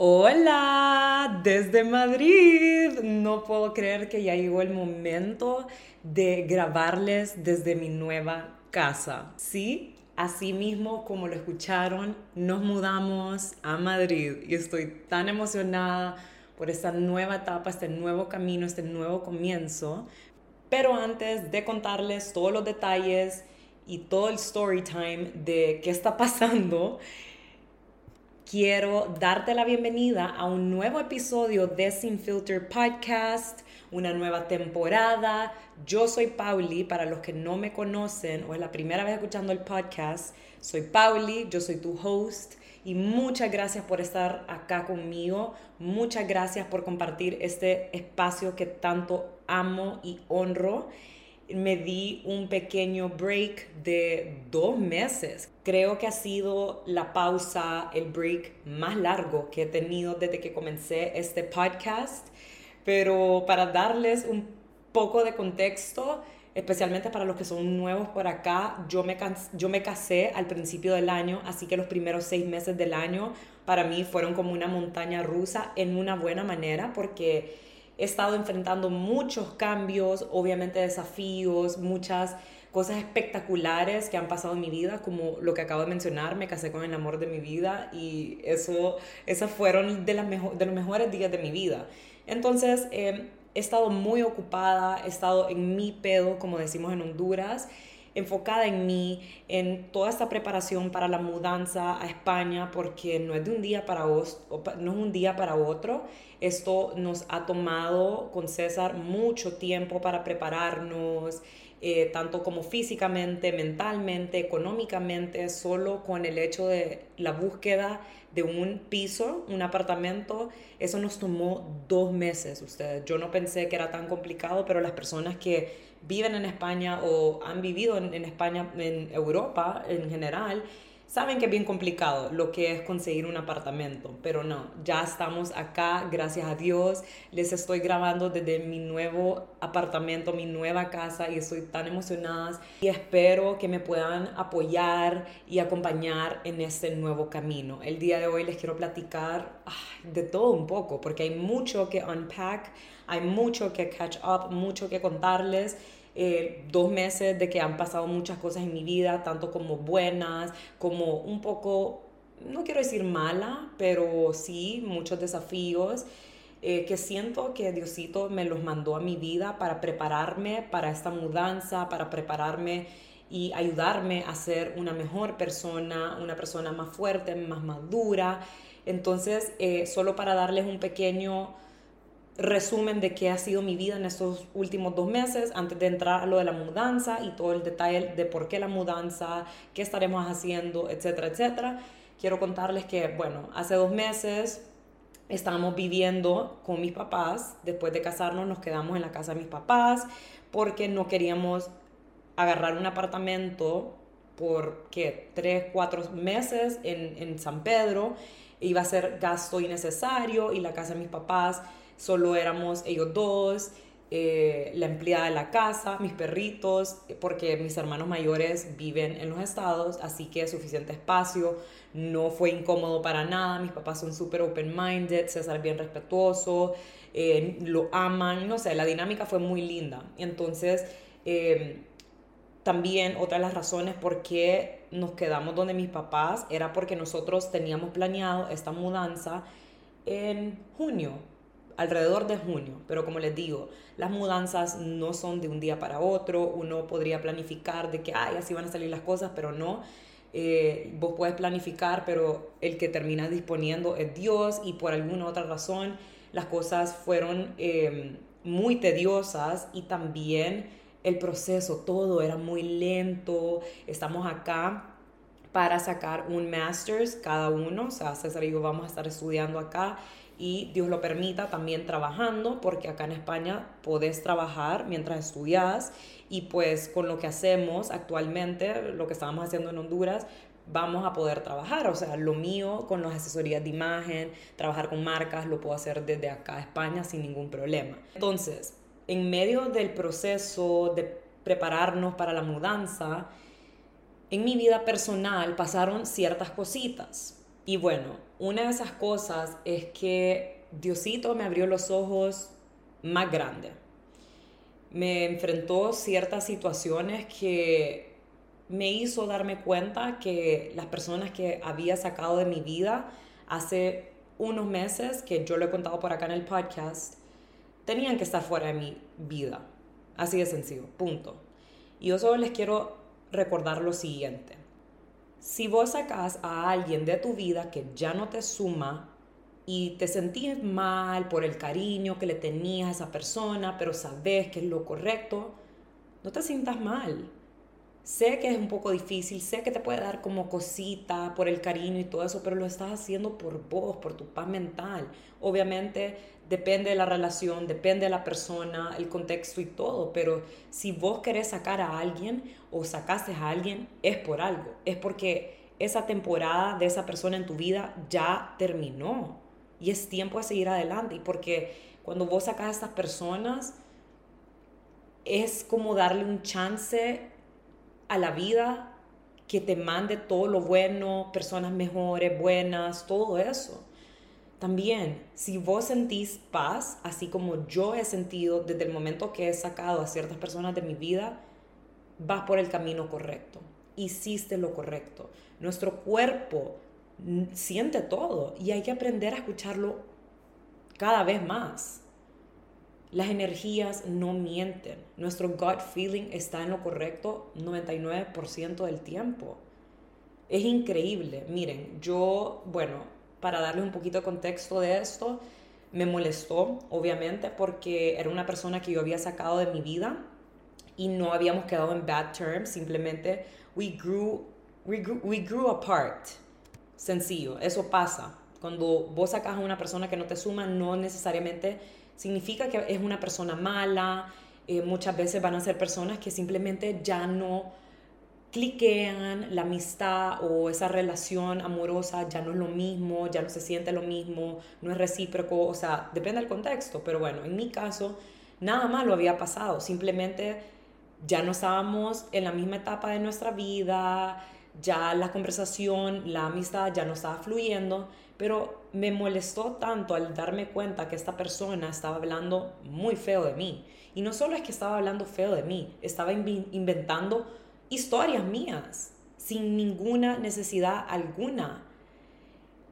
Hola, desde Madrid. No puedo creer que ya llegó el momento de grabarles desde mi nueva casa. Sí, así mismo como lo escucharon, nos mudamos a Madrid y estoy tan emocionada por esta nueva etapa, este nuevo camino, este nuevo comienzo. Pero antes de contarles todos los detalles y todo el story time de qué está pasando, quiero darte la bienvenida a un nuevo episodio de Sin Filter Podcast, una nueva temporada. Yo soy Pauli, para los que no me conocen o es la primera vez escuchando el podcast, soy Pauli, yo soy tu host y muchas gracias por estar acá conmigo, muchas gracias por compartir este espacio que tanto amo y honro me di un pequeño break de dos meses. Creo que ha sido la pausa, el break más largo que he tenido desde que comencé este podcast. Pero para darles un poco de contexto, especialmente para los que son nuevos por acá, yo me, yo me casé al principio del año, así que los primeros seis meses del año para mí fueron como una montaña rusa en una buena manera porque he estado enfrentando muchos cambios, obviamente desafíos, muchas cosas espectaculares que han pasado en mi vida, como lo que acabo de mencionar, me casé con el amor de mi vida y eso, esos fueron de, las de los mejores días de mi vida. Entonces, eh, he estado muy ocupada, he estado en mi pedo, como decimos en Honduras, enfocada en mí, en toda esta preparación para la mudanza a España, porque no es de un día para, no es un día para otro. Esto nos ha tomado con César mucho tiempo para prepararnos, eh, tanto como físicamente, mentalmente, económicamente, solo con el hecho de la búsqueda de un piso, un apartamento, eso nos tomó dos meses, ustedes. Yo no pensé que era tan complicado, pero las personas que viven en España o han vivido en, España, en Europa en general, saben que es bien complicado lo que es conseguir un apartamento, pero no, ya estamos acá, gracias a Dios. Les estoy grabando desde mi nuevo apartamento, mi nueva casa y estoy tan emocionada y espero que me puedan apoyar y acompañar en este nuevo camino. El día de hoy les quiero platicar de todo un poco porque hay mucho que unpack, hay mucho que catch up, mucho que contarles eh, dos meses de que han pasado muchas cosas en mi vida, tanto como buenas, como un poco, no quiero decir mala, pero sí muchos desafíos. Eh, que siento que Diosito me los mandó a mi vida para prepararme para esta mudanza, para prepararme y ayudarme a ser una mejor persona, una persona más fuerte, más madura. Entonces, eh, solo para darles un pequeño resumen de qué ha sido mi vida en estos últimos dos meses antes de entrar a lo de la mudanza y todo el detalle de por qué la mudanza, qué estaremos haciendo, etcétera, etcétera. Quiero contarles que, bueno, hace dos meses estábamos viviendo con mis papás. Después de casarnos nos quedamos en la casa de mis papás porque no queríamos agarrar un apartamento por, ¿qué? Tres, cuatro meses en, en San Pedro. Iba a ser gasto innecesario y la casa de mis papás solo éramos ellos dos, eh, la empleada de la casa, mis perritos, porque mis hermanos mayores viven en los estados, así que suficiente espacio, no fue incómodo para nada, mis papás son súper open-minded, César bien respetuoso, eh, lo aman, no sé, la dinámica fue muy linda. Entonces, eh, también otra de las razones por qué nos quedamos donde mis papás era porque nosotros teníamos planeado esta mudanza en junio, alrededor de junio, pero como les digo, las mudanzas no son de un día para otro, uno podría planificar de que, ay, así van a salir las cosas, pero no. Eh, vos puedes planificar, pero el que termina disponiendo es Dios y por alguna otra razón las cosas fueron em, muy tediosas y también el proceso, todo era muy lento. Estamos acá para sacar un master's cada uno, o sea, César y yo vamos a estar estudiando acá y Dios lo permita también trabajando, porque acá en España podés trabajar mientras estudias y pues con lo que hacemos actualmente, lo que estábamos haciendo en Honduras, vamos a poder trabajar. O sea, lo mío con las asesorías de imagen, trabajar con marcas, lo puedo hacer desde acá a España sin ningún problema. Entonces, en medio del proceso de prepararnos para la mudanza, en mi vida personal pasaron ciertas cositas Y bueno, una de esas cosas es que Diosito me abrió los ojos más grande. Me enfrentó ciertas situaciones que me hizo darme cuenta que las personas que había sacado de mi vida hace unos meses, que yo lo he contado por acá en el podcast, tenían que estar fuera de mi vida. Así de sencillo, punto. Y yo solo les quiero recordar lo siguiente. Si vos sacas a alguien de tu vida que ya no te suma y te sentís mal por el cariño que le tenías a esa persona, pero sabes que es lo correcto, no te sientas mal. Sé que es un poco difícil, sé que te puede dar como cosita por el cariño y todo eso, pero lo estás haciendo por vos, por tu paz mental. Obviamente depende de la relación, depende de la persona, el contexto y todo, pero si vos querés sacar a alguien o sacaste a alguien, es por algo, es porque esa temporada de esa persona en tu vida ya terminó y es tiempo de seguir adelante. Y porque cuando vos sacas a estas personas, es como darle un chance a la vida que te mande todo lo bueno, personas mejores, buenas, todo eso. También, si vos sentís paz, así como yo he sentido desde el momento que he sacado a ciertas personas de mi vida, vas por el camino correcto. Hiciste lo correcto. Nuestro cuerpo siente todo y hay que aprender a escucharlo cada vez más. Las energías no mienten. Nuestro gut feeling está en lo correcto 99% del tiempo. Es increíble. Miren, yo, bueno, para darle un poquito de contexto de esto, me molestó, obviamente, porque era una persona que yo había sacado de mi vida y no habíamos quedado en bad terms, simplemente we grew, we grew, we grew apart. Sencillo, eso pasa. Cuando vos sacas a una persona que no te suma, no necesariamente significa que es una persona mala. Eh, muchas veces van a ser personas que simplemente ya no cliquean, la amistad o esa relación amorosa ya no es lo mismo, ya no se siente lo mismo, no es recíproco, o sea, depende del contexto, pero bueno, en mi caso, nada malo había pasado, simplemente ya no estábamos en la misma etapa de nuestra vida, ya la conversación, la amistad ya no estaba fluyendo, pero me molestó tanto al darme cuenta que esta persona estaba hablando muy feo de mí. Y no solo es que estaba hablando feo de mí, estaba inventando historias mías sin ninguna necesidad alguna.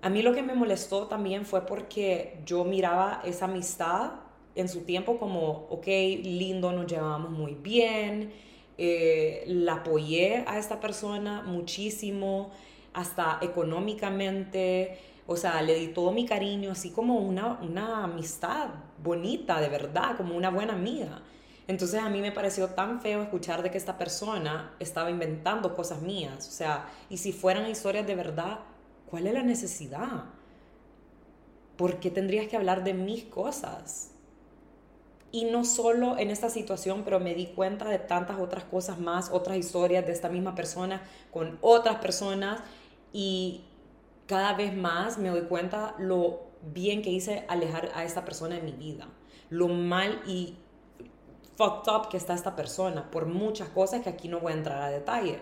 A mí lo que me molestó también fue porque yo miraba esa amistad en su tiempo como, ok, lindo, nos llevábamos muy bien, eh, la apoyé a esta persona muchísimo, hasta económicamente, o sea, le di todo mi cariño, así como una, una amistad bonita, de verdad, como una buena amiga. Entonces a mí me pareció tan feo escuchar de que esta persona estaba inventando cosas mías. O sea, y si fueran historias de verdad, ¿cuál es la necesidad? ¿Por qué tendrías que hablar de mis cosas? Y no solo en esta situación, pero me di cuenta de tantas otras cosas más, otras historias de esta misma persona con otras personas. Y cada vez más me doy cuenta lo bien que hice alejar a esta persona de mi vida. Lo mal y fucked up que está esta persona por muchas cosas que aquí no voy a entrar a detalle.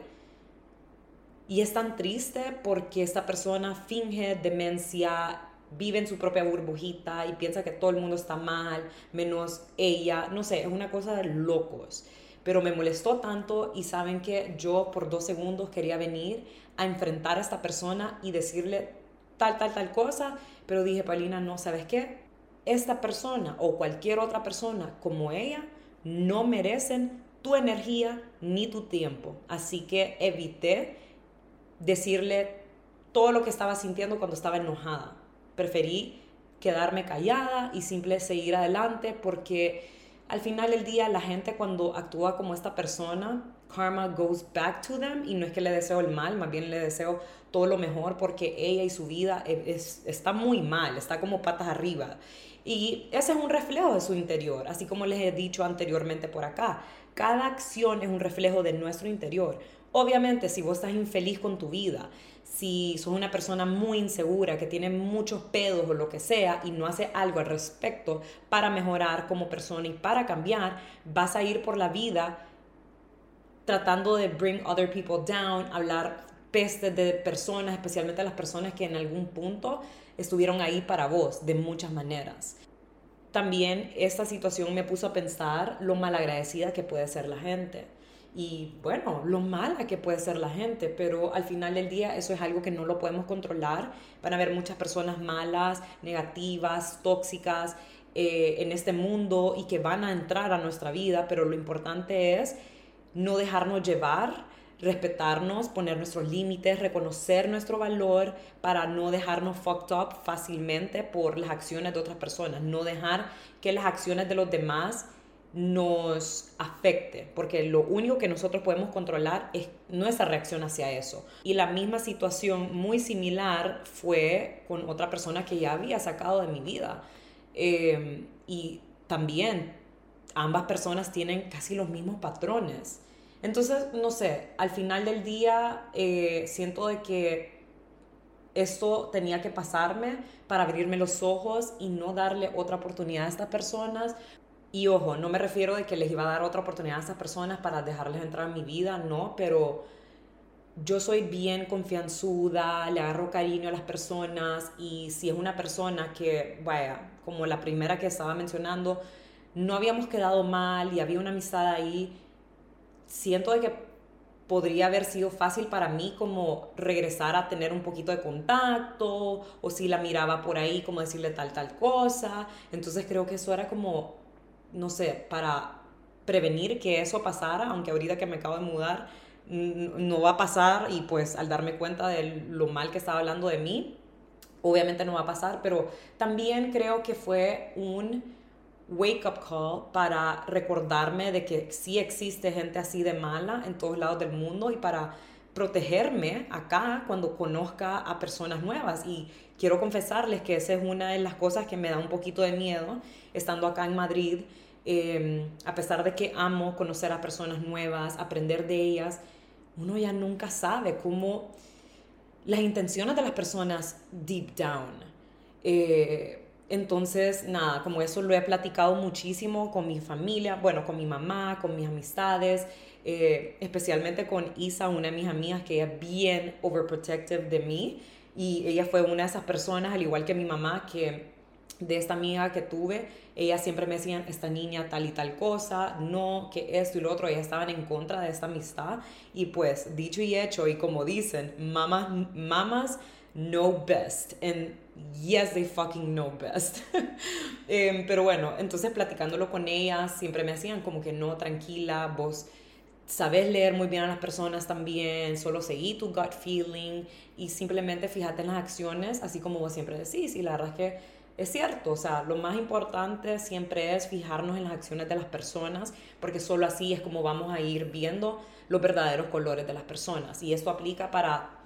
Y es tan triste porque esta persona finge demencia, vive en su propia burbujita y piensa que todo el mundo está mal, menos ella. No sé, es una cosa de locos. Pero me molestó tanto y saben que yo por dos segundos quería venir a enfrentar a esta persona y decirle tal, tal, tal cosa. Pero dije, Paulina, no, ¿sabes qué? Esta persona o cualquier otra persona como ella no merecen tu energía ni tu tiempo. Así que evité decirle todo lo que estaba sintiendo cuando estaba enojada. Preferí quedarme callada y simple seguir adelante porque al final del día la gente cuando actúa como esta persona, karma goes back to them y no es que le deseo el mal, más bien le deseo todo lo mejor porque ella y su vida está muy mal, está como patas arriba. Y ese es un reflejo de su interior, así como les he dicho anteriormente por acá. Cada acción es un reflejo de nuestro interior. Obviamente, si vos estás infeliz con tu vida, si sos una persona muy insegura, que tiene muchos pedos o lo que sea, y no hace algo al respecto para mejorar como persona y para cambiar, vas a ir por la vida tratando de bring other people down, hablar peste de personas, especialmente las personas que en algún punto estuvieron ahí para vos de muchas maneras. También esta situación me puso a pensar lo malagradecida que puede ser la gente y bueno, lo mala que puede ser la gente, pero al final del día eso es algo que no lo podemos controlar. Van a haber muchas personas malas, negativas, tóxicas eh, en este mundo y que van a entrar a nuestra vida, pero lo importante es no dejarnos llevar, respetarnos, poner nuestros límites, reconocer nuestro valor para no dejarnos fucked up fácilmente por las acciones de otras personas, no dejar que las acciones de los demás nos afecte, porque lo único que nosotros podemos controlar es nuestra reacción hacia eso. Y la misma situación muy similar fue con otra persona que ya había sacado de mi vida. Eh, y también ambas personas tienen casi los mismos patrones. Entonces, no sé, al final del día eh, siento de que esto tenía que pasarme para abrirme los ojos y no darle otra oportunidad a estas personas. Y ojo, no me refiero de que les iba a dar otra oportunidad a esas personas para dejarles entrar en mi vida, no, pero yo soy bien confianzuda, le agarro cariño a las personas y si es una persona que, vaya, como la primera que estaba mencionando, no habíamos quedado mal y había una amistad ahí, siento de que podría haber sido fácil para mí como regresar a tener un poquito de contacto o si la miraba por ahí como decirle tal tal cosa, entonces creo que eso era como no sé, para prevenir que eso pasara, aunque ahorita que me acabo de mudar no va a pasar y pues al darme cuenta de lo mal que estaba hablando de mí, obviamente no va a pasar, pero también creo que fue un wake up call para recordarme de que sí existe gente así de mala en todos lados del mundo y para protegerme acá cuando conozca a personas nuevas. Y quiero confesarles que esa es una de las cosas que me da un poquito de miedo estando acá en Madrid Em, a pesar de que amo conocer a personas nuevas, aprender de ellas, uno ya nunca sabe cómo las intenciones de las personas deep down. Eh, entonces, nada, como eso lo he platicado muchísimo con mi familia, bueno, con mi mamá, con mis amistades, eh, especialmente con Isa, una de mis amigas que es bien overprotective de mí. Y ella fue una de esas personas, al igual que mi mamá, que de esta amiga que tuve, ella siempre me decían, esta niña tal y tal cosa, no, que esto y lo otro, ellas estaban en contra de esta amistad. Y pues dicho y hecho y como dicen, mamas, mamas know best yes they fucking know best. Em, pero bueno, entonces platicándolo con ellas siempre me hacían como que no, tranquila, vos sabes leer muy bien a las personas también, solo seguí tu gut feeling y simplemente fíjate en las acciones, así como vos siempre decís. Y la verdad es que es cierto, o sea, lo más importante siempre es fijarnos en las acciones de las personas, porque solo así es como vamos a ir viendo los verdaderos colores de las personas. Y esto aplica para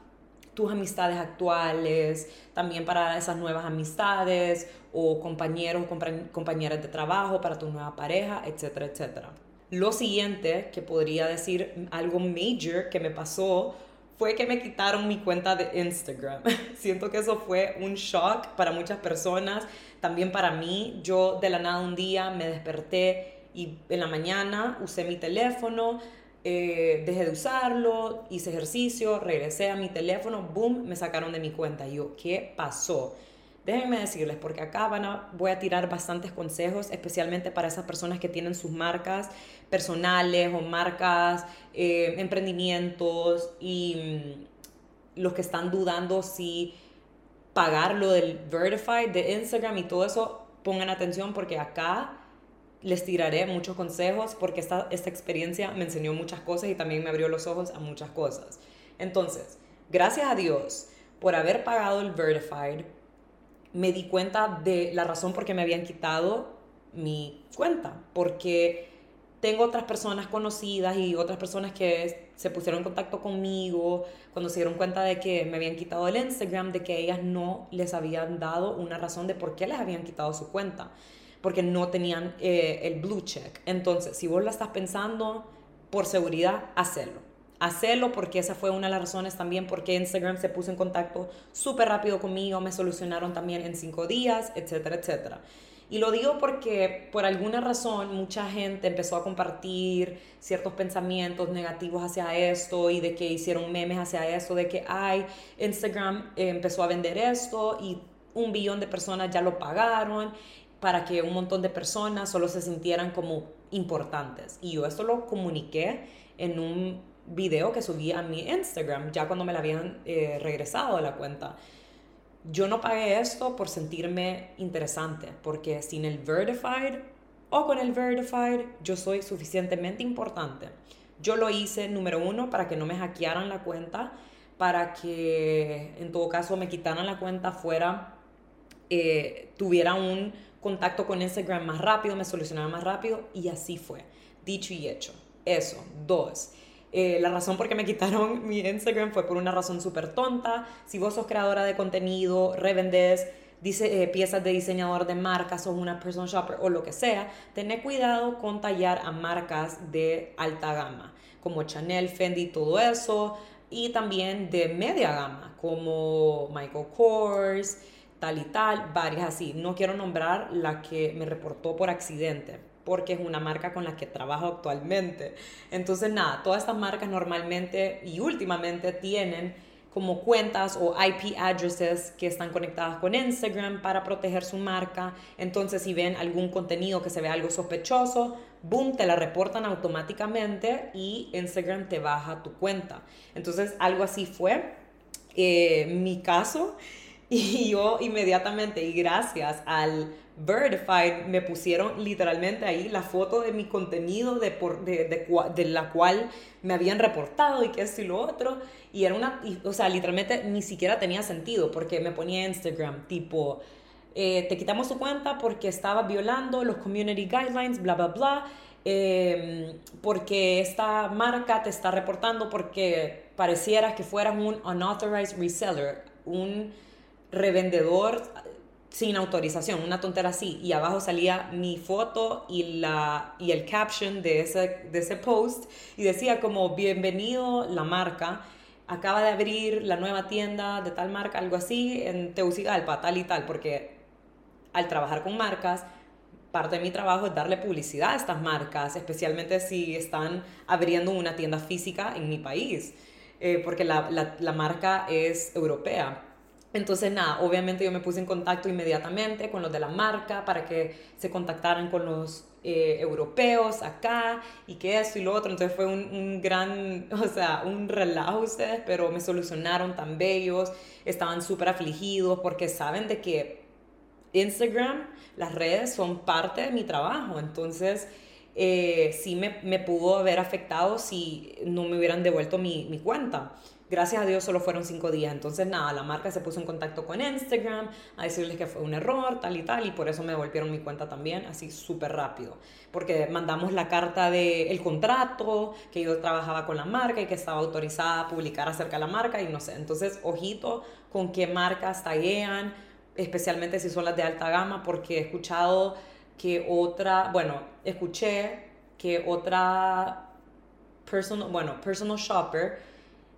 tus amistades actuales, también para esas nuevas amistades o compañeros compañeras de trabajo, para tu nueva pareja, etcétera, etcétera. Lo siguiente que podría decir algo major que me pasó fue que me quitaron mi cuenta de Instagram. Siento que eso fue un shock para muchas personas, también para mí. Yo de la nada un día me desperté y en la mañana usé mi teléfono, eh, dejé de usarlo, hice ejercicio, regresé a mi teléfono, boom, me sacaron de mi cuenta. Y yo, ¿qué pasó? Déjenme decirles, porque acá van a, voy a tirar bastantes consejos, especialmente para esas personas que tienen sus marcas personales o marcas, eh, emprendimientos y mm, los que están dudando si pagar lo del Vertified de Instagram y todo eso, pongan atención porque acá les tiraré muchos consejos porque esta, esta experiencia me enseñó muchas cosas y también me abrió los ojos a muchas cosas. Entonces, gracias a Dios por haber pagado el Vertified, me di cuenta de la razón por qué me habían quitado mi cuenta, porque tengo otras personas conocidas y otras personas que se pusieron en contacto conmigo cuando se dieron cuenta de que me habían quitado el Instagram, de que ellas no les habían dado una razón de por qué les habían quitado su cuenta, porque no tenían eh, el blue check. Entonces, si vos la estás pensando, por seguridad, hacelo. hacerlo porque esa fue una de las razones también porque Instagram se puso en contacto súper rápido conmigo, me solucionaron también en cinco días, etcétera, etcétera. Y lo digo porque por alguna razón mucha gente empezó a compartir ciertos pensamientos negativos hacia esto y de que hicieron memes hacia esto, de que, ay, Instagram eh, empezó a vender esto y un billón de personas ya lo pagaron para que un montón de personas solo se sintieran como importantes. Y yo esto lo comuniqué en un video que subí a mi Instagram, ya cuando me la habían eh, regresado a la cuenta. Yo no pagué esto por sentirme interesante, porque sin el Verified o con el Verified yo soy suficientemente importante. Yo lo hice, número uno, para que no me hackearan la cuenta, para que en todo caso me quitaran la cuenta fuera, eh, tuviera un contacto con Instagram más rápido, me solucionaba más rápido y así fue. Dicho y hecho. Eso. Dos. Eh, la razón por qué me quitaron mi Instagram fue por una razón súper tonta. Si vos sos creadora de contenido, revendes dice, eh, piezas de diseñador de marcas, sos una person shopper o lo que sea, tené cuidado con tallar a marcas de alta gama, como Chanel, Fendi, todo eso, y también de media gama, como Michael Kors, tal y tal, varias así. No quiero nombrar la que me reportó por accidente, porque es una marca con la que trabajo actualmente. Entonces, nada, todas estas marcas normalmente y últimamente tienen como cuentas o IP addresses que están conectadas con Instagram para proteger su marca. Entonces, si ven algún contenido que se ve algo sospechoso, boom, te la reportan automáticamente y Instagram te baja tu cuenta. Entonces, algo así fue eh, mi caso. Y yo inmediatamente, y gracias al Verified, me pusieron literalmente ahí la foto de mi contenido de, por, de, de, la cual me habían reportado y que esto y lo otro. Y era una, o sea, literalmente ni siquiera tenía sentido porque me ponía Instagram tipo, eh, te quitamos tu cuenta porque estaba violando los community guidelines, bla, bla, bla. Em, porque esta marca te está reportando porque pareciera que fueras un unauthorized reseller, un revendedor sin autorización, una tontera así, y abajo salía mi foto y, la, y el caption de ese, de ese post, y decía como, bienvenido la marca, acaba de abrir la nueva tienda de tal marca, algo así, en Tegucigalpa, tal y tal, porque al trabajar con marcas, parte de mi trabajo es darle publicidad a estas marcas, especialmente si están abriendo una tienda física en mi país, eh, porque la, la, la marca es europea. Entonces, nada, obviamente yo me puse en contacto inmediatamente con los de la marca para que se contactaran con los eh, europeos acá y que esto y lo otro. Entonces fue un, un, gran, o sea, un relajo ustedes, pero me solucionaron tan bellos, estaban súper afligidos porque saben de que Instagram, las redes son parte de mi trabajo. Entonces, eh, sí me, me, pudo haber afectado si no me hubieran devuelto mi, mi cuenta. Gracias a Dios solo fueron cinco días. Entonces, nada, la marca se puso en contacto con Instagram a decirles que fue un error, tal y tal, y por eso me devolvieron mi cuenta también, así súper rápido. Porque mandamos la carta del el contrato, que yo trabajaba con la marca y que estaba autorizada a publicar acerca de la marca, y no sé. Entonces, ojito con qué marcas taguean, especialmente si son las de alta gama, porque he escuchado que otra, bueno, escuché que otra personal, bueno, personal shopper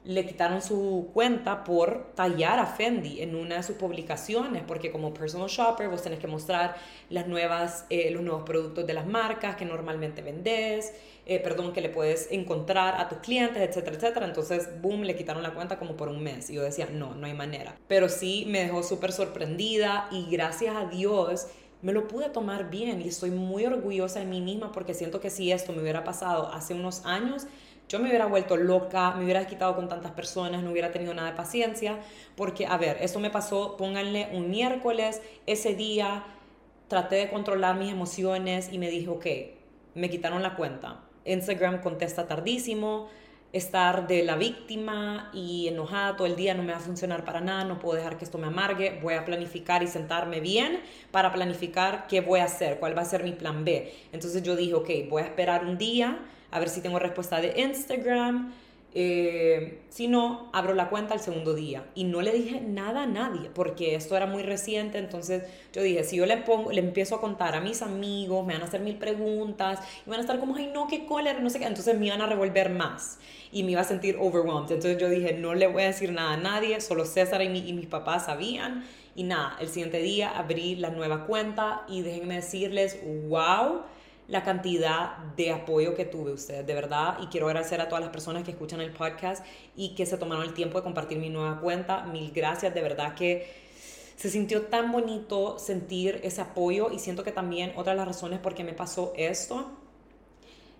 le quitaron su cuenta por tallar a Fendi en una de sus publicaciones, porque como personal shopper vos tenés que mostrar las nuevas, eh, los nuevos productos de las marcas que normalmente vendés, eh, perdón, que le puedes encontrar a tus clientes, etcétera, etcétera. Entonces, boom, le quitaron la cuenta como por un mes. Y yo decía, no, no hay manera. Pero sí me dejó súper sorprendida y gracias a Dios me lo pude tomar bien y estoy muy orgullosa de mí misma porque siento que si esto me hubiera pasado hace unos años, yo me hubiera vuelto loca, me hubiera quitado con tantas personas, no hubiera tenido nada de paciencia, porque, a ver, eso me pasó, pónganle un miércoles, ese día traté de controlar mis emociones y me dije, ok, me quitaron la cuenta. Instagram contesta tardísimo, estar de la víctima y enojada todo el día no me va a funcionar para nada, no puedo dejar que esto me amargue, voy a planificar y sentarme bien para planificar qué voy a hacer, cuál va a ser mi plan B. Entonces yo dije, ok, voy a esperar un día a ver si tengo respuesta de Instagram. Eh, si no, abro la cuenta el segundo día. Y no le dije nada a nadie, porque esto era muy reciente. Entonces yo dije, si yo le, pongo, le empiezo a contar a mis amigos, me van a hacer mil preguntas, y van a estar como, ay, no, qué cólera, no sé qué. Entonces me iban a revolver más y me iba a sentir overwhelmed. Entonces yo dije, no le voy a decir nada a nadie, solo César y, y mis papás sabían. Y nada, el siguiente día abrí la nueva cuenta y déjenme decirles, wow la cantidad de apoyo que tuve ustedes, de verdad. Y quiero agradecer a todas las personas que escuchan el podcast y que se tomaron el tiempo de compartir mi nueva cuenta. Mil gracias, de verdad que se sintió tan bonito sentir ese apoyo y siento que también otra de las razones por qué me pasó esto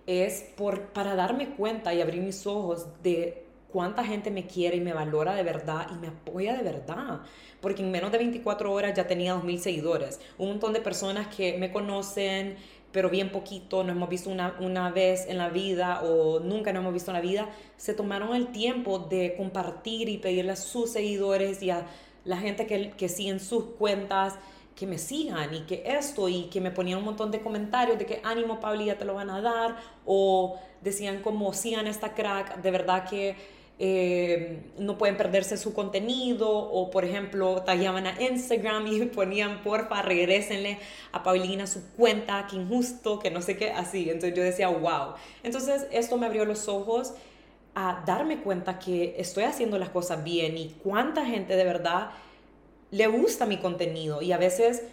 es por, para darme cuenta y abrir mis ojos de cuánta gente me quiere y me valora de verdad y me apoya de verdad. Porque en menos de 24 horas ya tenía 2.000 seguidores. Un montón de personas que me conocen, pero bien poquito, no hemos visto una, una vez en la vida o nunca nos hemos visto en la vida, se tomaron el tiempo de compartir y pedirle a sus seguidores y a la gente que, que siguen sus cuentas que me sigan y que esto y que me ponían un montón de comentarios de que ánimo Pablo ya te lo van a dar o decían como sigan esta crack, de verdad que eh, no pueden perderse su contenido o por ejemplo tallaban a Instagram y ponían porfa regresenle a Paulina su cuenta que injusto que no sé qué así. Entonces yo decía wow entonces esto me abrió los ojos a darme cuenta que estoy haciendo las cosas bien y cuánta gente de verdad le gusta mi contenido. Y a veces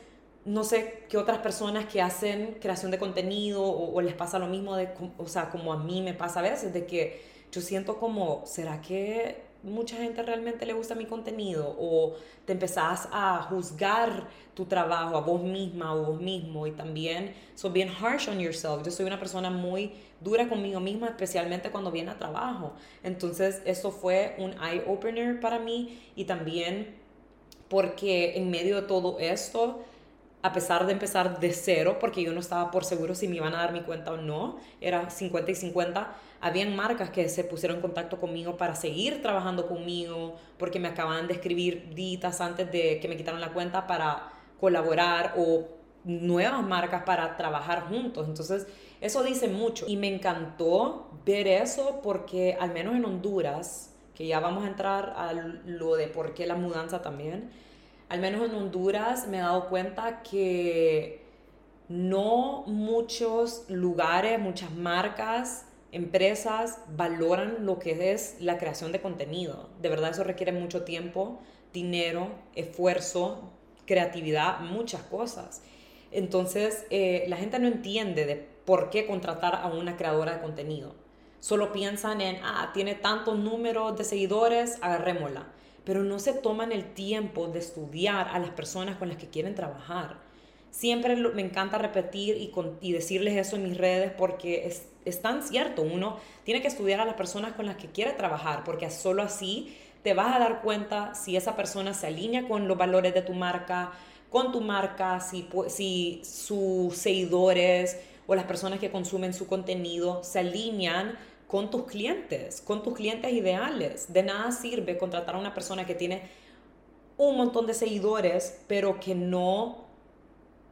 no sé qué otras personas que hacen creación de contenido o, o les pasa lo mismo de o sea como a mí me pasa a veces de que yo siento como, ¿será que mucha gente realmente le gusta mi contenido? O te empezás a juzgar tu trabajo a vos misma o vos mismo y también sos bien harsh on yourself. Yo soy una persona muy dura conmigo misma, especialmente cuando viene a trabajo. Entonces, eso fue un eye opener para mí y también porque en medio de todo esto, a pesar de empezar de cero, porque yo no estaba por seguro si me iban a dar mi cuenta o no, era 50 y 50, habían marcas que se pusieron en contacto conmigo para seguir trabajando conmigo, porque me acababan de escribir ditas antes de que me quitaran la cuenta para colaborar o nuevas marcas para trabajar juntos. Entonces, eso dice mucho y me encantó ver eso porque al menos en Honduras, que ya vamos a entrar a lo de por qué la mudanza también, al menos en Honduras me he dado cuenta que no muchos lugares, muchas marcas, empresas valoran lo que es la creación de contenido. De verdad eso requiere mucho tiempo, dinero, esfuerzo, creatividad, muchas cosas. Entonces eh, la gente no entiende de por qué contratar a una creadora de contenido. Solo piensan en, ah, tiene tantos números de seguidores, agarrémosla pero no se toman el tiempo de estudiar a las personas con las que quieren trabajar. Siempre me encanta repetir y, y decirles eso en mis redes porque es, es tan cierto. Uno tiene que estudiar a las personas con las que quiere trabajar porque solo así te vas a dar cuenta si esa persona se alinea con los valores de tu marca, con tu marca, si, si sus seguidores o las personas que consumen su contenido se alinean con tus clientes, con tus clientes ideales. De nada sirve contratar a una persona que tiene un montón de seguidores, pero que no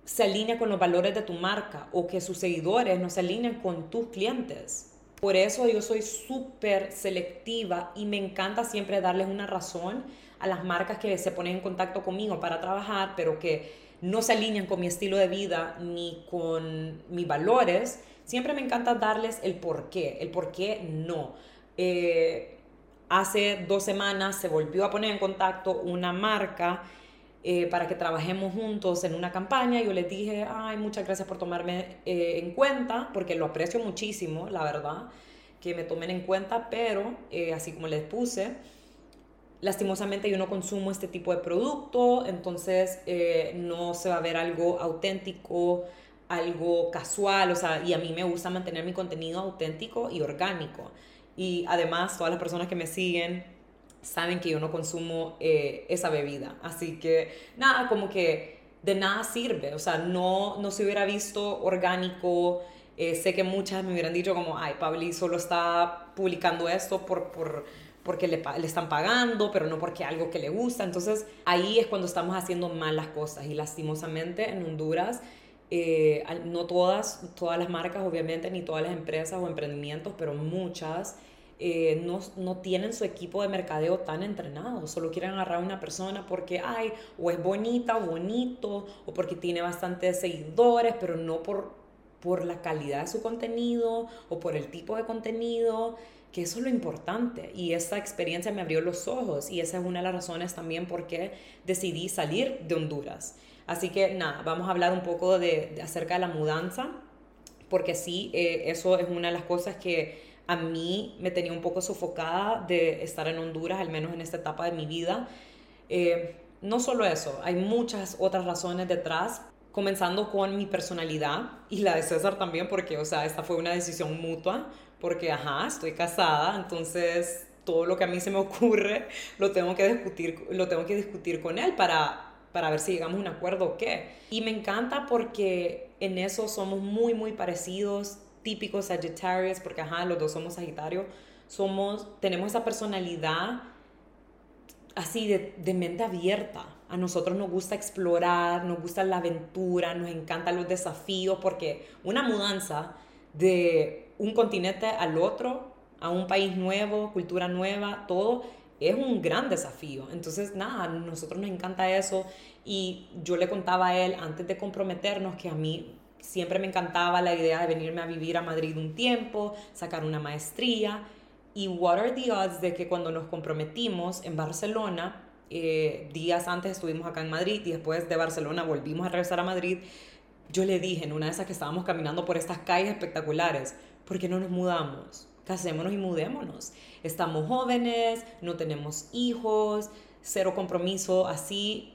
se alinea con los valores de tu marca o que sus seguidores no se alinean con tus clientes. Por eso yo soy súper selectiva y me encanta siempre darles una razón a las marcas que se ponen en contacto conmigo para trabajar, pero que no se alinean con mi estilo de vida ni con mis valores siempre me encanta darles el por qué, el por qué no. Eh, hace dos semanas se volvió a poner en contacto una marca eh, para que trabajemos juntos en una campaña. Yo les dije, ay, muchas gracias por tomarme eh, en cuenta, porque lo aprecio muchísimo, la verdad, que me tomen en cuenta, pero así como les puse, lastimosamente yo no consumo este tipo de producto, entonces no se va a ver algo auténtico algo casual, o sea, y a mí me gusta mantener mi contenido auténtico y orgánico. Y además, todas las personas que me siguen saben que yo no consumo eh, esa bebida. Así que, nada, como que de nada sirve, o sea, no, no se hubiera visto orgánico. Eh, sé que muchas me hubieran dicho como, ay, Pabli solo está publicando esto por, por porque le, le, están pagando, pero no porque algo que le gusta. Entonces ahí es cuando estamos haciendo mal las cosas y lastimosamente en Honduras eh, no todas, todas las marcas obviamente, ni todas las empresas o emprendimientos, pero muchas eh, no, no, tienen su equipo de mercadeo tan entrenado, solo quieren agarrar a una persona porque, ay, o es bonita o bonito, o porque tiene bastantes seguidores, pero no por, por la calidad de su contenido o por el tipo de contenido, que eso es lo importante. Y esta experiencia me abrió los ojos y esa es una de las razones también por qué decidí salir de Honduras. Así que nada, vamos a hablar un poco de, acerca de la mudanza, porque sí, eh, eso es una de las cosas que a mí me tenía un poco sofocada de estar en Honduras, al menos en esta etapa de mi vida. Eh, no solo eso, hay muchas otras razones detrás, comenzando con mi personalidad y la de César también, porque, o sea, esta fue una decisión mutua, porque, ajá, estoy casada, entonces todo lo que a mí se me ocurre lo tengo que discutir, lo tengo que discutir con él para, para ver si llegamos a un acuerdo o qué. Y me encanta porque en eso somos muy, muy parecidos típicos Sagittarius, porque ajá, los dos somos Sagitario, somos, tenemos esa personalidad así de, de, mente abierta. A nosotros nos gusta explorar, nos gusta la aventura, nos encantan los desafíos, porque una mudanza de un continente al otro, a un país nuevo, cultura nueva, todo es un gran desafío. Entonces, nada, a nosotros nos encanta eso. Y yo le contaba a él antes de comprometernos que a mí siempre me encantaba la idea de venirme a vivir a Madrid un tiempo, sacar una maestría. Y what are the odds de que cuando nos comprometimos en Barcelona, eh, días antes estuvimos acá en Madrid y después de Barcelona volvimos a regresar a Madrid, yo le dije en una de esas que estábamos caminando por estas calles espectaculares, ¿por qué no nos mudamos? Casémonos y mudémonos. Estamos jóvenes, no tenemos hijos, cero compromiso, así,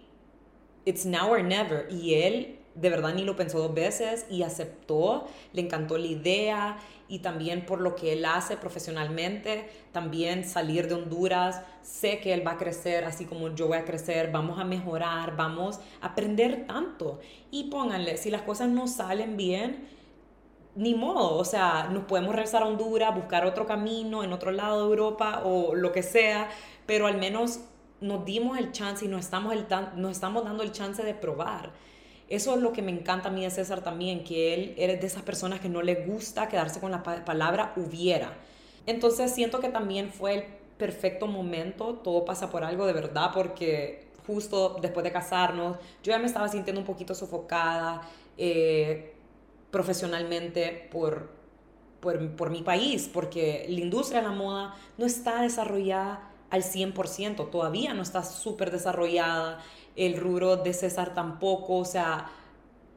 it's now or never. Y él de verdad ni lo pensó dos veces y aceptó, le encantó la idea y también por lo que él hace profesionalmente, también salir de Honduras, sé que él va a crecer así como yo voy a crecer, vamos a mejorar, vamos a aprender tanto. Y pónganle, si las cosas no salen bien, ni modo, o sea, nos podemos regresar a Honduras, buscar otro camino en otro lado de Europa o lo que sea, pero al menos nos dimos el chance y nos estamos, el nos estamos dando el chance de probar. Eso es lo que me encanta a mí de César también, que él es de esas personas que no le gusta quedarse con la palabra hubiera. Entonces siento que también fue el perfecto momento, todo pasa por algo de verdad, porque justo después de casarnos, yo ya me estaba sintiendo un poquito sofocada eh, profesionalmente por, por, por mi país, porque la industria de la moda no está desarrollada al 100%, todavía no está súper desarrollada el rubro de César tampoco, o sea,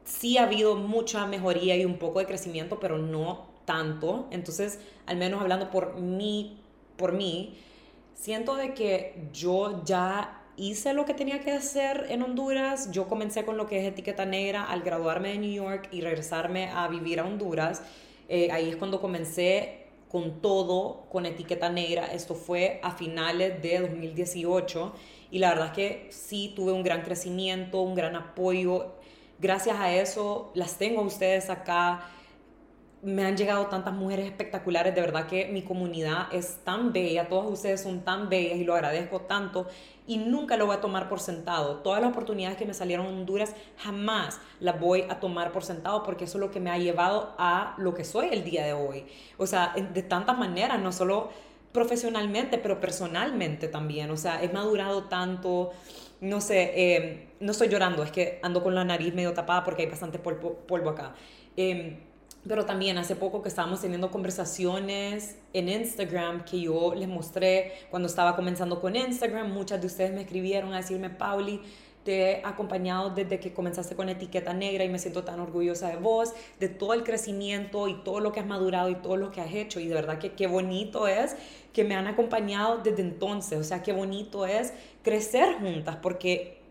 sí ha habido mucha mejoría y un poco de crecimiento, pero no tanto. Entonces, al menos hablando por mí, por mí, siento de que yo ya hice lo que tenía que hacer en Honduras. Yo comencé con lo que es etiqueta negra al graduarme de New York y regresarme a vivir a Honduras. Eh, ahí es cuando comencé con todo, con etiqueta negra. Esto fue a finales de 2018 y la verdad es que sí tuve un gran crecimiento, un gran apoyo. Gracias a eso las tengo a ustedes acá. Me han llegado tantas mujeres espectaculares, de verdad que mi comunidad es tan bella, todas ustedes son tan bellas y lo agradezco tanto y nunca lo voy a tomar por sentado. Todas las oportunidades que me salieron en Honduras jamás las voy a tomar por sentado porque eso es lo que me ha llevado a lo que soy el día de hoy. O sea, de tantas maneras, no solo profesionalmente, pero personalmente también. O sea, he madurado tanto, no sé, eh, no estoy llorando, es que ando con la nariz medio tapada porque hay bastante polvo, acá. Em, pero también hace poco que estábamos teniendo conversaciones en Instagram que yo les mostré cuando estaba comenzando con Instagram. Muchas de ustedes me escribieron a decirme, Pauli, te he acompañado desde que comenzaste con etiqueta negra y me siento tan orgullosa de vos, de todo el crecimiento y todo lo que has madurado y todo lo que has hecho. Y de verdad que qué bonito es que me han acompañado desde entonces. O sea, qué bonito es crecer juntas porque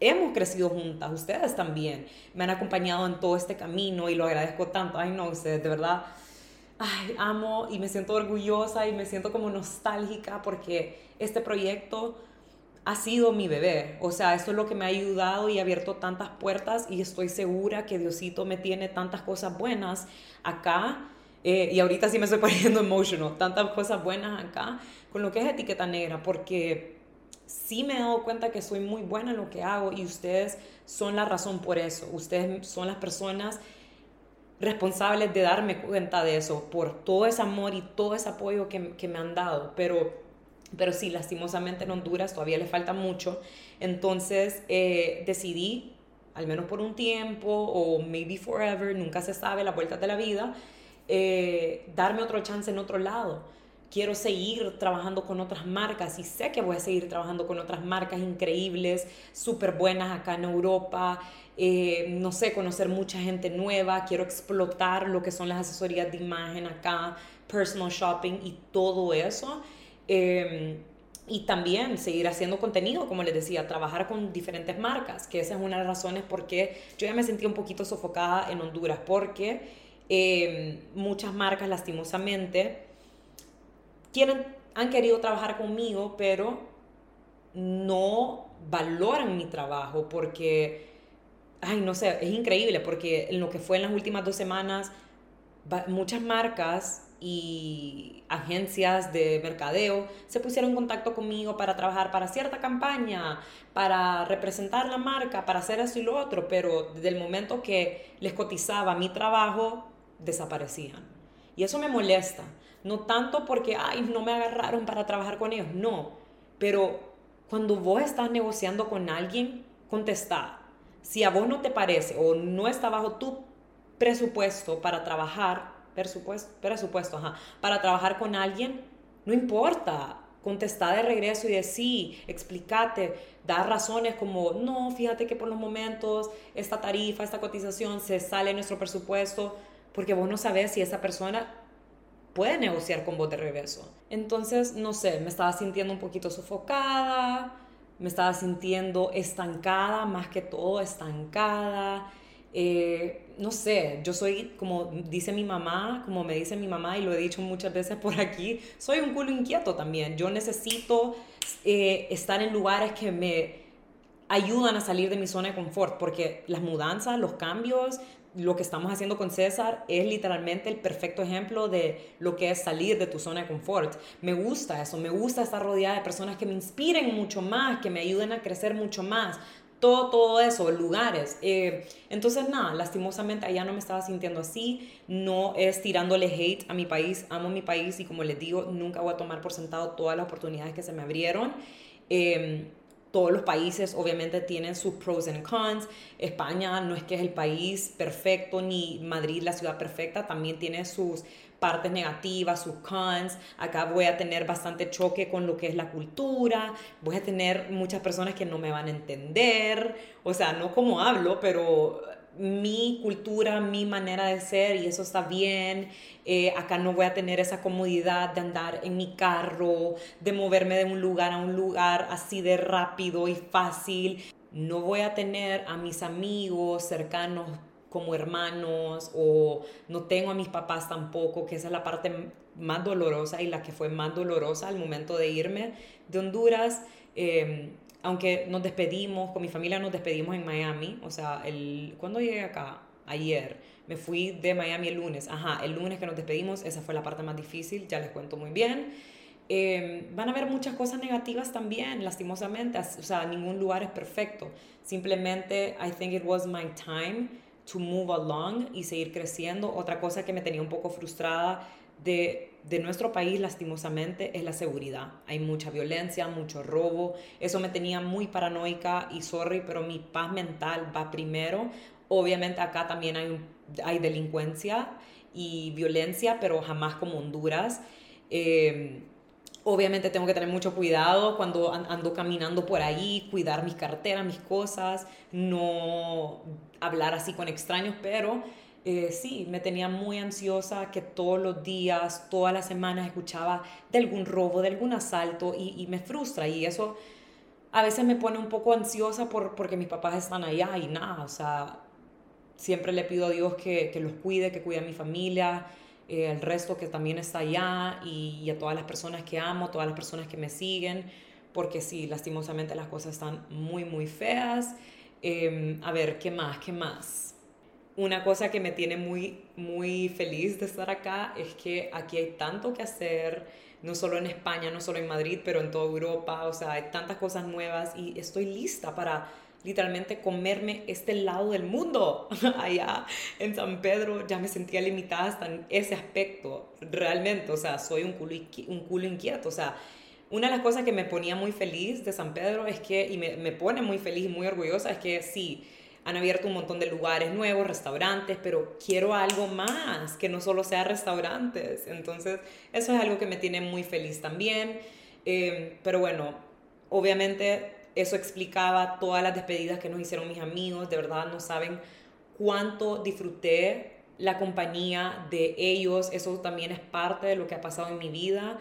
hemos crecido juntas, ustedes también me han acompañado en todo este camino y lo agradezco tanto. Ay, no, ustedes de verdad, ay, amo y me siento orgullosa y me siento como nostálgica porque este proyecto ha sido mi bebé. O sea, eso es lo que me ha ayudado y abierto tantas puertas y estoy segura que Diosito me tiene tantas cosas buenas acá. Eh, y ahorita sí me estoy poniendo emotional, tantas cosas buenas acá con lo que es etiqueta negra, porque sí me he dado cuenta que soy muy buena en lo que hago y ustedes son la razón por eso. Ustedes son las personas responsables de darme cuenta de eso por todo ese amor y todo ese apoyo que, que me han dado. Pero, pero sí, lastimosamente en Honduras todavía le falta mucho. Entonces eh, decidí, al menos por un tiempo o maybe forever, nunca se sabe, la vuelta de la vida, eh, darme otro chance en otro lado. Quiero seguir trabajando con otras marcas y sé que voy a seguir trabajando con otras marcas increíbles, súper buenas acá en Europa. Eh, no sé, conocer mucha gente nueva. Quiero explotar lo que son las asesorías de imagen acá, personal shopping y todo eso. Em, y también seguir haciendo contenido, como les decía, trabajar con diferentes marcas, que esa es una de las razones por qué yo ya me sentí un poquito sofocada en Honduras, porque em, muchas marcas lastimosamente quieren, han querido trabajar conmigo, pero no valoran mi trabajo porque, ay, no sé, es increíble porque en lo que fue en las últimas dos semanas, muchas marcas y agencias de mercadeo se pusieron en contacto conmigo para trabajar para cierta campaña, para representar la marca, para hacer eso y lo otro, pero desde el momento que les cotizaba mi trabajo, desaparecían. Y eso me molesta. No tanto porque, ay, no me agarraron para trabajar con ellos, no. Pero cuando vos estás negociando con alguien, contestá. Si a vos no te parece o no está bajo tu presupuesto para trabajar, presupuesto, presupuesto, ajá, para trabajar con alguien, no importa. Contestá de regreso y decir, explícate, dar razones como, no, fíjate que por los momentos esta tarifa, esta cotización se sale de nuestro presupuesto, porque vos no sabes si esa persona puede negociar con vos de regreso. Entonces, no sé, me estaba sintiendo un poquito sofocada, me estaba sintiendo estancada, más que todo estancada. Eh, no sé, yo soy, como dice mi mamá, como me dice mi mamá, y lo he dicho muchas veces por aquí, soy un culo inquieto también. Yo necesito eh, estar en lugares que me ayudan a salir de mi zona de confort, porque las mudanzas, los cambios, lo que estamos haciendo con César es literalmente el perfecto ejemplo de lo que es salir de tu zona de confort. Me gusta eso, me gusta estar rodeada de personas que me inspiren mucho más, que me ayuden a crecer mucho más. Todo, todo eso, lugares. Eh, entonces, nada, lastimosamente allá no me estaba sintiendo así. No es tirándole hate a mi país. Amo mi país y como les digo, nunca voy a tomar por sentado todas las oportunidades que se me abrieron. Eh, todos los países obviamente tienen sus pros and cons. España no es que es el país perfecto, ni Madrid la ciudad perfecta, también tiene sus partes negativas, sus cons. Acá voy a tener bastante choque con lo que es la cultura, voy a tener muchas personas que no me van a entender, o sea, no como hablo, pero mi cultura, mi manera de ser y eso está bien. Eh, acá no voy a tener esa comodidad de andar en mi carro, de moverme de un lugar a un lugar así de rápido y fácil. No voy a tener a mis amigos cercanos como hermanos o no tengo a mis papás tampoco, que esa es la parte más dolorosa y la que fue más dolorosa al momento de irme de Honduras. Em, aunque nos despedimos, con mi familia nos despedimos en Miami, o sea, el, ¿cuándo llegué acá? Ayer. Me fui de Miami el lunes. Ajá, el lunes que nos despedimos, esa fue la parte más difícil, ya les cuento muy bien. Em, van a haber muchas cosas negativas también, lastimosamente. O sea, ningún lugar es perfecto. Simplemente, I think it was my time to move along y seguir creciendo. Otra cosa que me tenía un poco frustrada de, de, nuestro país, lastimosamente, es la seguridad. Hay mucha violencia, mucho robo. Eso me tenía muy paranoica y sorry, pero mi paz mental va primero. Obviamente acá también hay, hay delincuencia y violencia, pero jamás como Honduras. Eh, obviamente tengo que tener mucho cuidado cuando ando caminando por ahí, cuidar mis carteras, mis cosas, no hablar así con extraños, pero eh, sí, me tenía muy ansiosa que todos los días, todas las semanas escuchaba de algún robo, de algún asalto y, me frustra y eso a veces me pone un poco ansiosa por, porque mis papás están allá y nada, o sea, siempre le pido a Dios que, los cuide, que cuide a mi familia, eh, el resto que también está allá y, a todas las personas que amo, todas las personas que me siguen, porque sí, lastimosamente las cosas están muy, muy feas. Em, a ver, ¿qué más? ¿Qué más? Una cosa que me tiene muy, muy feliz de estar acá es que aquí hay tanto que hacer, no solo en España, no solo en Madrid, pero en toda Europa, o sea, hay tantas cosas nuevas y estoy lista para literalmente comerme este lado del mundo. Allá en San Pedro. Ya me sentía limitada hasta en ese aspecto, realmente, o sea, soy un culo, un culo inquieto, o sea, una de las cosas que me ponía muy feliz de San Pedro es que, y me, me pone muy feliz y muy orgullosa, es que sí, han abierto un montón de lugares nuevos, restaurantes, pero quiero algo más, que no solo sea restaurantes. Entonces, eso es algo que me tiene muy feliz también. Eh, pero bueno, obviamente eso explicaba todas las despedidas que nos hicieron mis amigos. De verdad, no saben cuánto disfruté la compañía de ellos. Eso también es parte de lo que ha pasado en mi vida.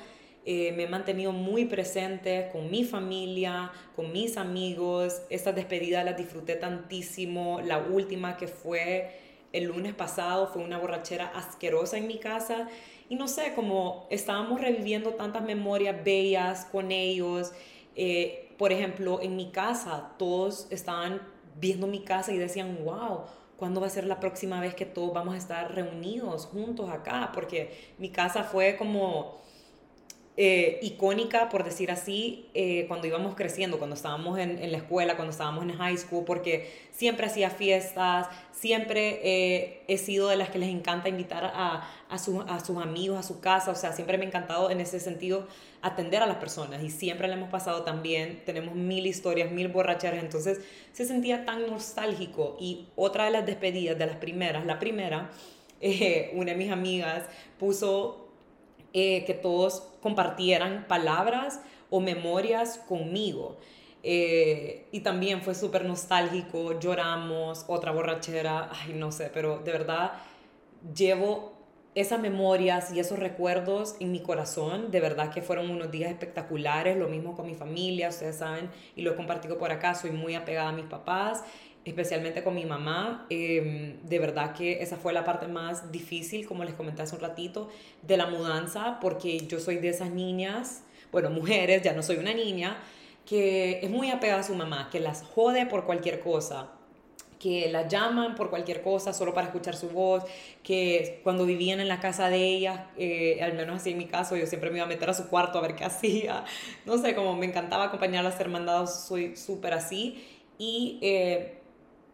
Eh, me he mantenido muy presente con mi familia, con mis amigos. Estas despedidas las disfruté tantísimo. La última que fue el lunes pasado fue una borrachera asquerosa en mi casa. Y no sé, como estábamos reviviendo tantas memorias bellas con ellos. Eh, por ejemplo, en mi casa, todos estaban viendo mi casa y decían, wow, ¿cuándo va a ser la próxima vez que todos vamos a estar reunidos juntos acá? Porque mi casa fue como eh, icónica, por decir así, eh, cuando íbamos creciendo, cuando estábamos en, la escuela, cuando estábamos en high school, porque siempre hacía fiestas, siempre eh, he sido de las que les encanta invitar a, a, su, a, sus amigos a su casa, o sea, siempre me ha encantado en ese sentido atender a las personas y siempre le hemos pasado tan bien, tenemos mil historias, mil borracheras, entonces se sentía tan nostálgico. Y otra de las despedidas, de las primeras, la primera, una de mis amigas puso eh, que todos compartieran palabras o memorias conmigo. Eh, y también fue súper nostálgico, lloramos, otra borrachera, ay no sé, pero de verdad llevo esas memorias y esos recuerdos en mi corazón, de verdad que fueron unos días espectaculares, lo mismo con mi familia, ustedes saben, y lo he compartido por acá, soy muy apegada a mis papás especialmente con mi mamá. Em, de verdad que esa fue la parte más difícil, como les comenté hace un ratito, de la mudanza, porque yo soy de esas niñas, bueno, mujeres, ya no soy una niña, que es muy apegada a su mamá, que las jode por cualquier cosa que las llaman por cualquier cosa solo para escuchar su voz, que cuando vivían en la casa de ella, eh, al menos así en mi caso, yo siempre me iba a meter a su cuarto a ver qué hacía, no sé, como me encantaba acompañarla a ser mandados, soy súper así, y eh,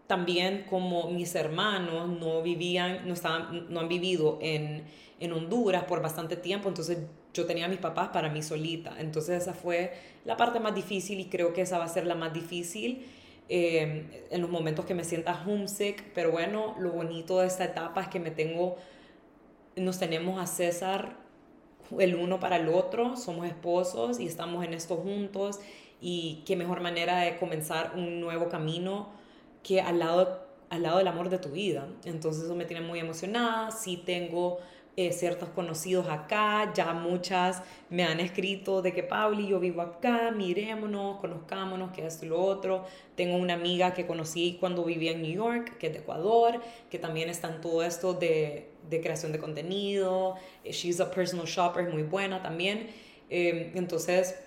también como mis hermanos no vivían, no, estaban, no han vivido en, en Honduras por bastante tiempo, entonces yo tenía a mis papás para mí solita. Entonces esa fue la parte más difícil y creo que esa va a ser la más difícil eh, en los momentos que me sienta homesick. Pero bueno, lo bonito de esta etapa es que me tengo, nos tenemos a César el uno para el otro, somos esposos y estamos en esto juntos y qué mejor manera de comenzar un nuevo camino que al lado, al lado del amor de tu vida. Entonces eso me tiene muy emocionada. Sí tengo eh, ciertos conocidos acá, ya muchas me han escrito de que Pauli, yo vivo acá, mirémonos, conozcámonos, que esto y lo otro. Tengo una amiga que conocí cuando vivía en New York, que es de Ecuador, que también está en todo esto de, de creación de contenido. Eh, she's a personal shopper, muy buena también. Eh, entonces,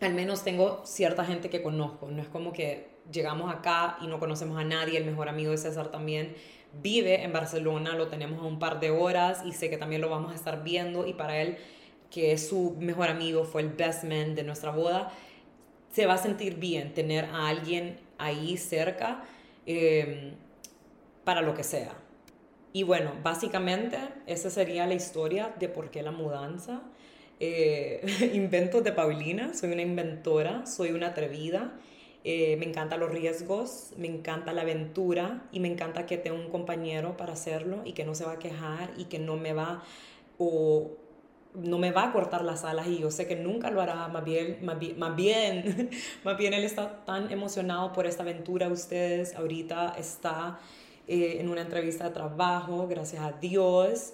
al menos tengo cierta gente que conozco. No es como que llegamos acá y no conocemos a nadie, el mejor amigo de César también vive en Barcelona, lo tenemos a un par de horas y sé que también lo vamos a estar viendo y para él, que es su mejor amigo, fue el best man de nuestra boda, se va a sentir bien tener a alguien ahí cerca em, para lo que sea. Y bueno, básicamente esa sería la historia de por qué la mudanza. Eh, inventos de Paulina, soy una inventora, soy una atrevida eh, me encantan los riesgos, me encanta la aventura y me encanta que tenga un compañero para hacerlo y que no se va a quejar y que no me va o no me va a cortar las alas. Y yo sé que nunca lo hará, más bien, más bien, más bien, bien él está tan emocionado por esta aventura, ustedes ahorita está eh, en una entrevista de trabajo, gracias a Dios.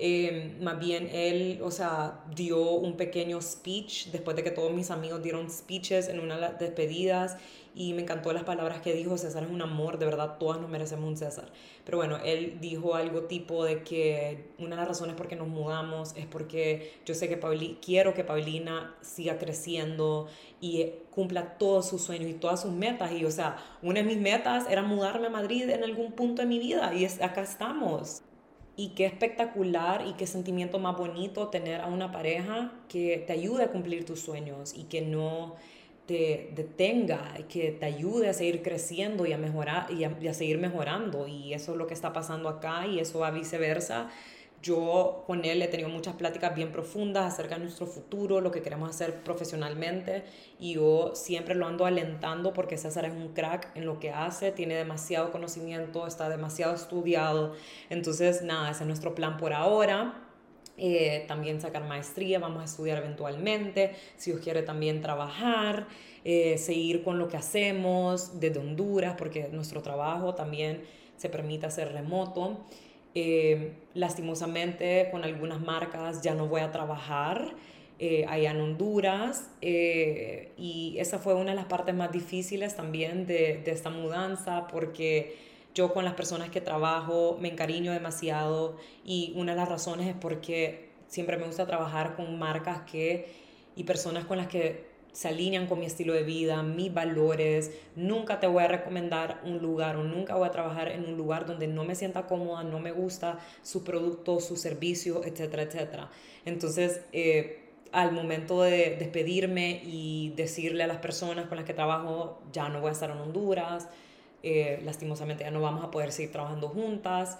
Eh, más bien él, o sea, dio un pequeño speech después de que todos mis amigos dieron speeches en una de las despedidas y me encantó las palabras que dijo, César es un amor, de verdad todas nos merecemos un César. Pero bueno, él dijo algo tipo de que una de las razones por qué nos mudamos es porque yo sé que Pauli, quiero que Paulina siga creciendo y cumpla todos sus sueños y todas sus metas. Y o sea, una de mis metas era mudarme a Madrid en algún punto de mi vida y es, acá estamos. Y qué espectacular y qué sentimiento más bonito tener a una pareja que te ayude a cumplir tus sueños y que no te detenga, que te ayude a seguir creciendo y a mejorar y a, seguir mejorando. Y eso es lo que está pasando acá y eso va viceversa. Yo con él he tenido muchas pláticas bien profundas acerca de nuestro futuro, lo que queremos hacer profesionalmente y yo siempre lo ando alentando porque César es un crack en lo que hace, tiene demasiado conocimiento, está demasiado estudiado. Entonces, nada, ese es nuestro plan por ahora. Eh, también sacar maestría, vamos a estudiar eventualmente, si os quiere también trabajar, eh, seguir con lo que hacemos desde Honduras, porque nuestro trabajo también se permite hacer remoto. Eh, lastimosamente con algunas marcas ya no voy a trabajar allá en Honduras y esa fue una de las partes más difíciles también de, de esta mudanza porque yo con las personas que trabajo me encariño demasiado y una de las razones es porque siempre me gusta trabajar con marcas que y personas con las que se alinean con mi estilo de vida, mis valores. Nunca te voy a recomendar un lugar o nunca voy a trabajar en un lugar donde no me sienta cómoda, no me gusta su producto, su servicio, etcétera, etcétera. Entonces, eh, al momento de despedirme y decirle a las personas con las que trabajo, ya no voy a estar en Honduras, eh, lastimosamente ya no vamos a poder seguir trabajando juntas.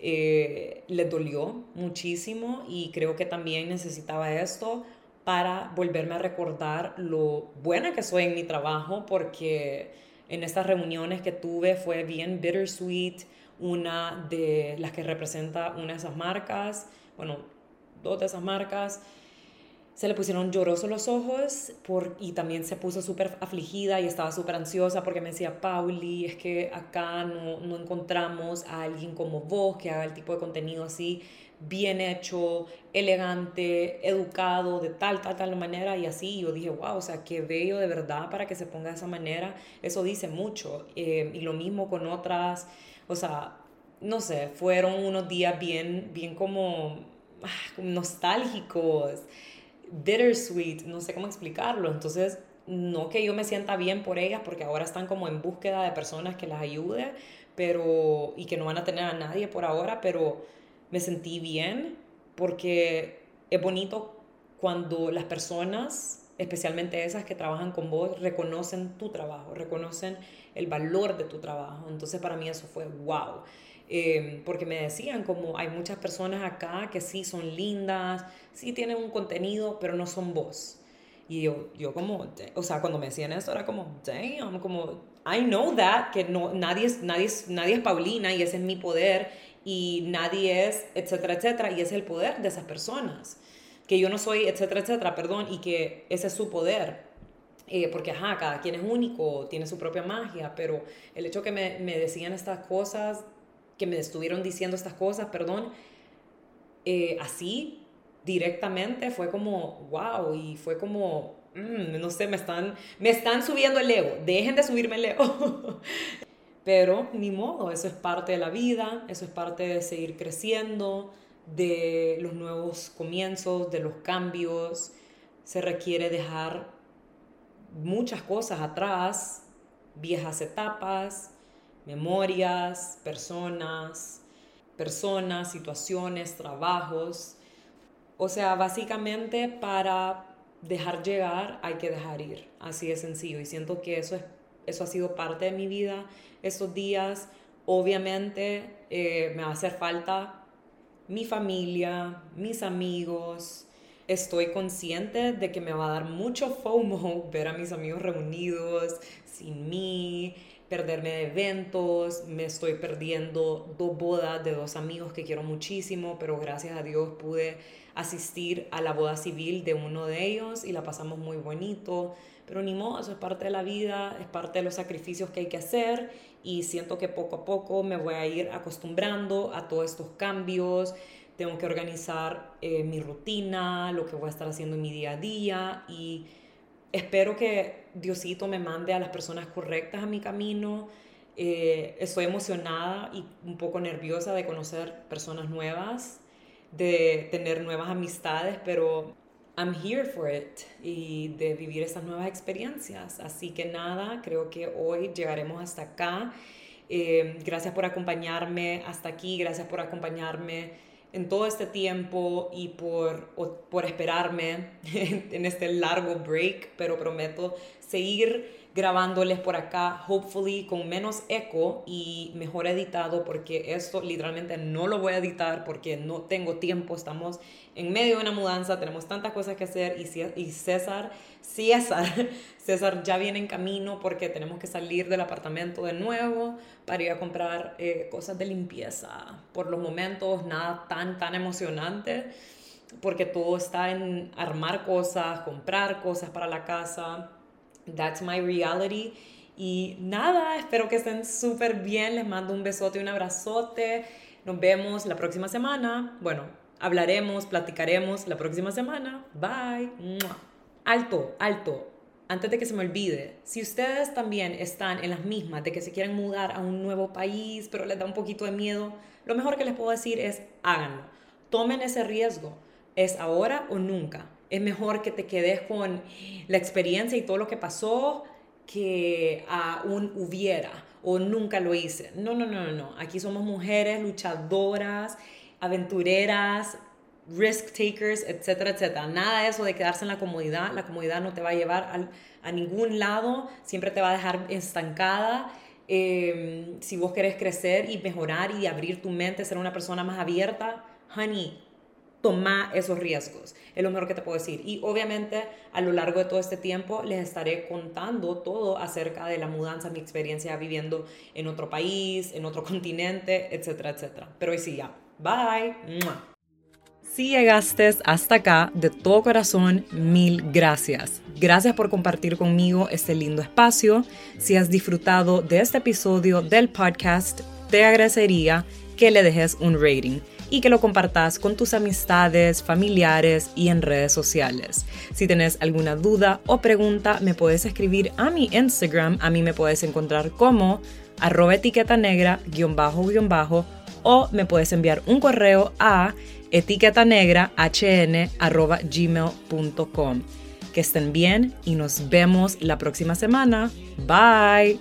Eh, les dolió muchísimo y creo que también necesitaba esto para volverme a recordar lo buena que soy en mi trabajo porque en estas reuniones que tuve fue bien bittersweet, una de las que representa una de esas marcas, bueno, dos de esas marcas, se le pusieron llorosos los ojos y también se puso súper afligida y estaba súper ansiosa porque me decía, Pauli, es que acá no, no encontramos a alguien como vos que haga el tipo de contenido así, bien hecho, elegante, educado, de tal, tal, tal manera y así. yo dije, wow, o sea, qué bello de verdad para que se ponga de esa manera. Eso dice mucho. Eh, y lo mismo con otras, o sea, no sé, fueron unos días bien, bien como ah, nostálgicos bittersweet, no sé cómo explicarlo. Entonces, no que yo me sienta bien por ellas, porque ahora están como en búsqueda de personas que las ayude, pero, y que no van a tener a nadie por ahora, pero me sentí bien porque es bonito cuando las personas, especialmente esas que trabajan con vos, reconocen tu trabajo, reconocen el valor de tu trabajo. Entonces para mí eso fue wow. Em, porque me decían como hay muchas personas acá que sí son lindas, sí tienen un contenido, pero no son vos. Y yo, yo como, o sea, cuando me decían eso era como, damn, como, I know that, que no, nadie, es, nadie, es, nadie es Paulina y ese es mi poder y nadie es, etcétera, etcétera, y es el poder de esas personas. Que yo no soy, etcétera, etcétera, perdón, y que ese es su poder. Eh, porque, ajá, cada quien es único, tiene su propia magia, pero el hecho que me, me decían estas cosas que me estuvieron diciendo estas cosas, perdón, eh, así directamente fue como, wow, y fue como, mm, no sé, me están, me están subiendo el ego, dejen de subirme el ego. Pero ni modo, eso es parte de la vida, eso es parte de seguir creciendo, de los nuevos comienzos, de los cambios. Se requiere dejar muchas cosas atrás, viejas etapas, memorias, personas, personas, situaciones, trabajos. O sea, básicamente para dejar llegar hay que dejar ir, así de sencillo. Y siento que eso, es, eso ha sido parte de mi vida estos días. Obviamente eh, me va a hacer falta mi familia, mis amigos. Estoy consciente de que me va a dar mucho FOMO ver a mis amigos reunidos sin mí, perderme de eventos, me estoy perdiendo dos bodas de dos amigos que quiero muchísimo, pero gracias a Dios pude asistir a la boda civil de uno de ellos y la pasamos muy bonito, pero ni modo, eso es parte de la vida, es parte de los sacrificios que hay que hacer y siento que poco a poco me voy a ir acostumbrando a todos estos cambios, tengo que organizar eh, mi rutina, lo que voy a estar haciendo en mi día a día y espero que Diosito me mande a las personas correctas a mi camino. Eh, estoy emocionada y un poco nerviosa de conocer personas nuevas, de tener nuevas amistades, pero I'm here for it y de vivir estas nuevas experiencias. Así que nada, creo que hoy llegaremos hasta acá. Eh, gracias por acompañarme hasta aquí, gracias por acompañarme en todo este tiempo y por, por esperarme en este largo break, pero prometo seguir grabándoles por acá, hopefully con menos eco y mejor editado, porque esto literalmente no lo voy a editar porque no tengo tiempo, estamos en medio de una mudanza, tenemos tantas cosas que hacer y, César, César, César ya viene en camino porque tenemos que salir del apartamento de nuevo para ir a comprar eh, cosas de limpieza. Por los momentos, nada tan, tan emocionante porque todo está en armar cosas, comprar cosas para la casa That's my reality. Y nada, espero que estén súper bien. Les mando un besote y un abrazote. Nos vemos la próxima semana. Bueno, hablaremos, platicaremos la próxima semana. Bye. Alto, alto. Antes de que se me olvide, si ustedes también están en las mismas de que se quieren mudar a un nuevo país, pero les da un poquito de miedo, lo mejor que les puedo decir es háganlo. Tomen ese riesgo. Es ahora o nunca es mejor que te quedes con la experiencia y todo lo que pasó que a un hubiera o nunca lo hice. No, no, no, no. Aquí somos mujeres luchadoras, aventureras, risk takers, etcétera, etcétera. Nada eso de quedarse en la comodidad. La comodidad no te va a llevar a ningún lado, siempre te va a dejar estancada. Em, si vos querés crecer y mejorar y abrir tu mente, ser una persona más abierta, honey, toma esos riesgos. Es lo mejor que te puedo decir. Y obviamente a lo largo de todo este tiempo les estaré contando todo acerca de la mudanza, mi experiencia viviendo en otro país, en otro continente, etcétera, etcétera. Pero hoy sí ya. Bye. Si llegaste hasta acá, de todo corazón, mil gracias. Gracias por compartir conmigo este lindo espacio. Si has disfrutado de este episodio del podcast, te agradecería que le dejes un rating y que lo compartas con tus amistades, familiares y en redes sociales. Si tienes alguna duda o pregunta, me puedes escribir a mi Instagram. A mí me puedes encontrar como arroba etiqueta negra o me puedes enviar un correo a etiqueta negra hn arroba gmail.com. Que estén bien y nos vemos la próxima semana. Bye.